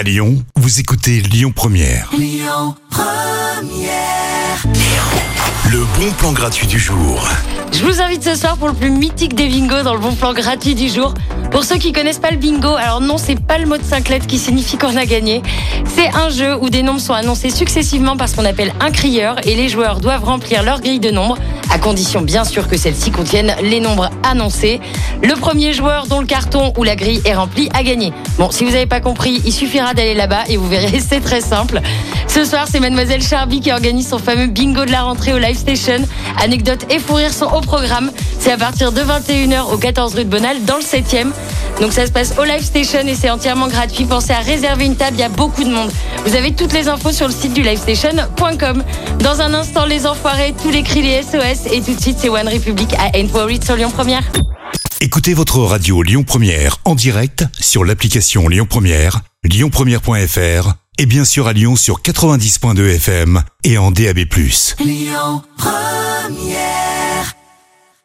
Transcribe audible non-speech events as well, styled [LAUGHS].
À Lyon, vous écoutez Lyon Première. Le bon plan gratuit du jour. Je vous invite ce soir pour le plus mythique des bingos dans le bon plan gratuit du jour. Pour ceux qui connaissent pas le bingo, alors non, c'est pas le mot de 5 lettres qui signifie qu'on a gagné. C'est un jeu où des nombres sont annoncés successivement par ce qu'on appelle un crieur et les joueurs doivent remplir leur grille de nombres, à condition bien sûr que celles-ci contiennent les nombres annoncés. Le premier joueur dont le carton ou la grille est rempli a gagné. Bon, si vous n'avez pas compris, il suffira d'aller là-bas et vous verrez, [LAUGHS] c'est très simple. Ce soir, c'est Mademoiselle Charby qui organise son fameux bingo de la rentrée au Live Station. Anecdotes et fou rire sont au programme. C'est à partir de 21h au 14 rue de Bonal dans le 7e. Donc ça se passe au Live Station et c'est entièrement gratuit. Pensez à réserver une table, il y a beaucoup de monde. Vous avez toutes les infos sur le site du livestation.com. Dans un instant, les enfoirés, tous les cris, les SOS. Et tout de suite, c'est One Republic à Ain't Worried sur Lyon Première. Écoutez votre radio Lyon Première en direct sur l'application Lyon Première, lyonpremière.fr et bien sûr à Lyon sur 90.2 FM et en DAB+. Lyon Première